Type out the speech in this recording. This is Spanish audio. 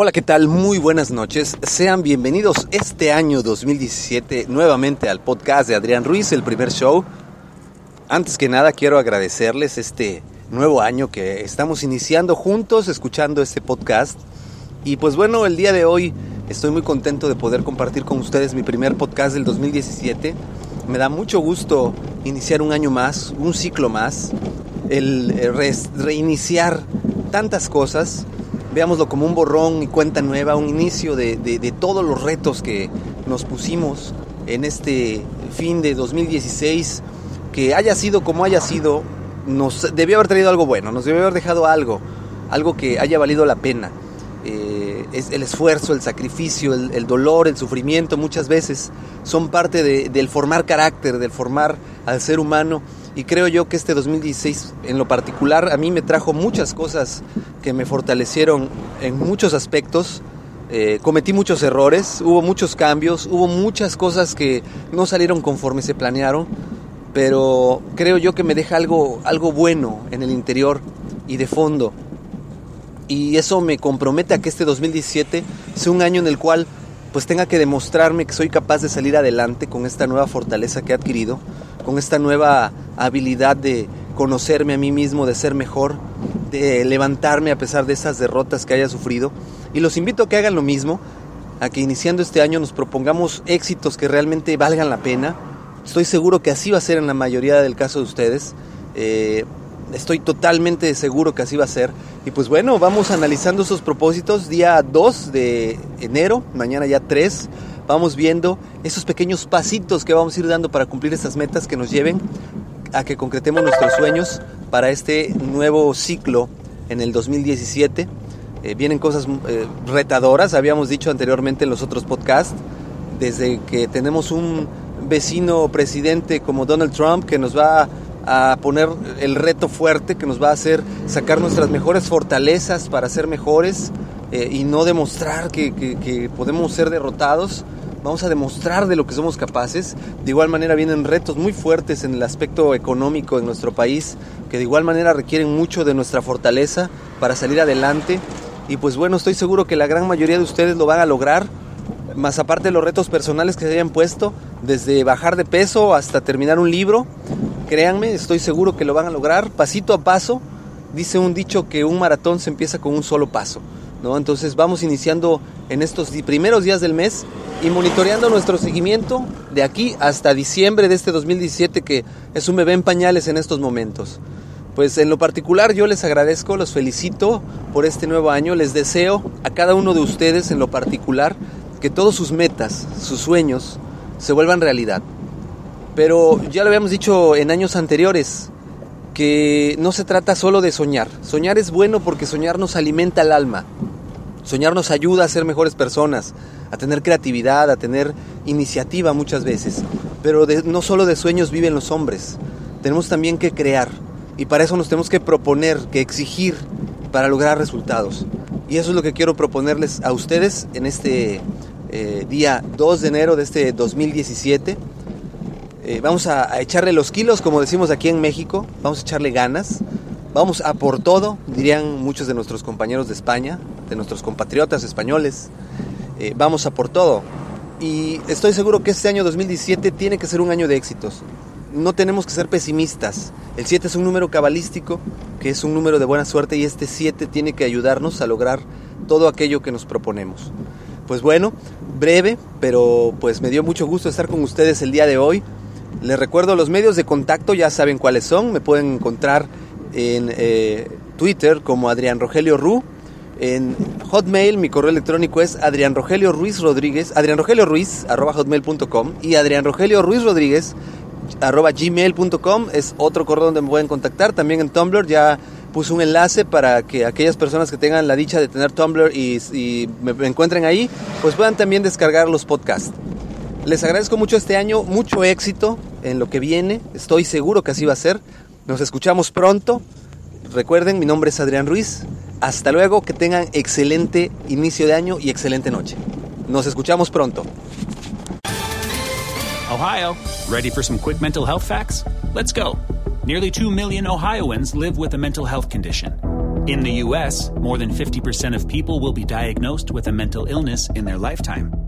Hola, ¿qué tal? Muy buenas noches. Sean bienvenidos este año 2017 nuevamente al podcast de Adrián Ruiz, el primer show. Antes que nada quiero agradecerles este nuevo año que estamos iniciando juntos escuchando este podcast. Y pues bueno, el día de hoy estoy muy contento de poder compartir con ustedes mi primer podcast del 2017. Me da mucho gusto iniciar un año más, un ciclo más, el reiniciar tantas cosas veámoslo como un borrón y cuenta nueva, un inicio de, de, todos los retos que nos pusimos en este fin de 2016, que haya sido como haya sido, nos debió haber traído algo bueno, nos debió haber dejado algo, algo que haya valido la pena. Eh, es el esfuerzo, el sacrificio, el, el, dolor, el sufrimiento muchas veces son parte de, del formar carácter, del formar al ser humano y creo yo que este 2016 en lo particular a mí me trajo muchas cosas que me fortalecieron en muchos aspectos. Eh, cometí muchos errores, hubo muchos cambios, hubo muchas cosas que no salieron conforme se planearon, pero creo yo que me deja algo, algo bueno en el interior y de fondo. Y eso me compromete a que este 2017 sea un año en el cual pues tenga que demostrarme que soy capaz de salir adelante con esta nueva fortaleza que he adquirido, con esta nueva habilidad de conocerme a mí mismo, de ser mejor, de levantarme a pesar de esas derrotas que haya sufrido. Y los invito a que hagan lo mismo, a que iniciando este año nos propongamos éxitos que realmente valgan la pena. Estoy seguro que así va a ser en la mayoría del caso de ustedes. Eh, estoy totalmente seguro que así va a ser. Y pues bueno, vamos analizando esos propósitos día 2 de enero, mañana ya 3 vamos viendo esos pequeños pasitos que vamos a ir dando para cumplir estas metas que nos lleven a que concretemos nuestros sueños para este nuevo ciclo en el 2017. Eh, vienen cosas eh, retadoras, habíamos dicho anteriormente en los otros podcasts, desde que tenemos un vecino presidente como Donald Trump que nos va a poner el reto fuerte, que nos va a hacer sacar nuestras mejores fortalezas para ser mejores eh, y no demostrar que, podemos ser derrotados vamos a demostrar de lo que somos capaces. De igual manera vienen retos muy fuertes en el aspecto económico en nuestro país, que de igual manera requieren mucho de nuestra fortaleza para salir adelante. Y pues bueno, estoy seguro que la gran mayoría de ustedes lo van a lograr, más aparte de los retos personales que se hayan puesto, desde bajar de peso hasta terminar un libro. Créanme, estoy seguro que lo van a lograr pasito a paso. Dice un dicho que un maratón se empieza con un solo paso. ¿no? Entonces vamos iniciando en estos primeros días del mes y monitoreando nuestro seguimiento de aquí hasta diciembre de este 2017 que es un bebé en pañales en estos momentos. Pues en lo particular yo les agradezco, los felicito por este nuevo año, les deseo a cada uno de ustedes en lo particular que todos sus metas, sus sueños se vuelvan realidad. Pero ya lo habíamos dicho en años anteriores, que no se trata solo de soñar. Soñar es bueno porque soñar nos alimenta el alma. Soñar nos ayuda a ser mejores personas, a tener creatividad, a tener iniciativa muchas veces. Pero no solo de sueños viven los hombres, tenemos también que crear. Y para eso nos tenemos que proponer, que exigir para lograr resultados. Y eso es lo que quiero proponerles a ustedes en este eh, día 2 de enero de este 2017. Eh, vamos a, echarle los kilos, como decimos aquí en México, vamos a echarle ganas, vamos a por todo, dirían muchos de nuestros compañeros de España, de nuestros compatriotas españoles. Eh, vamos a por todo. Y estoy seguro que este año 2017 tiene que ser un año de éxitos. No tenemos que ser pesimistas. El 7 es un número cabalístico, que es un número de buena suerte, y este 7 tiene que ayudarnos a lograr todo aquello que nos proponemos. Pues bueno, breve, pero pues me dio mucho gusto estar con ustedes el día de hoy. Les recuerdo los medios de contacto, ya saben cuáles son. Me pueden encontrar en eh, Twitter como Adrián Rogelio Ru en Hotmail, mi correo electrónico es Adrián Rogelio Ruiz Rodríguez, Adrián Rogelio Ruiz, arroba hotmail.com y Adrián Rogelio Ruiz Rodríguez, arroba gmail.com es otro correo donde me pueden contactar. También en Tumblr ya puse un enlace para que aquellas personas que tengan la dicha de tener Tumblr y, y me, encuentren ahí, pues puedan también descargar los podcasts. Les agradezco mucho este año, mucho éxito en lo que viene, estoy seguro que así va a ser. Nos escuchamos pronto. Recuerden, mi nombre es Adrián Ruiz. Hasta luego, que tengan excelente inicio de año y excelente noche. Nos escuchamos pronto. Ohio, ready for some quick mental health facts? Let's go. Nearly 2 million Ohioans live with a mental health condition. In the U.S., more than 50% of people will be diagnosed with a mental illness in their lifetime.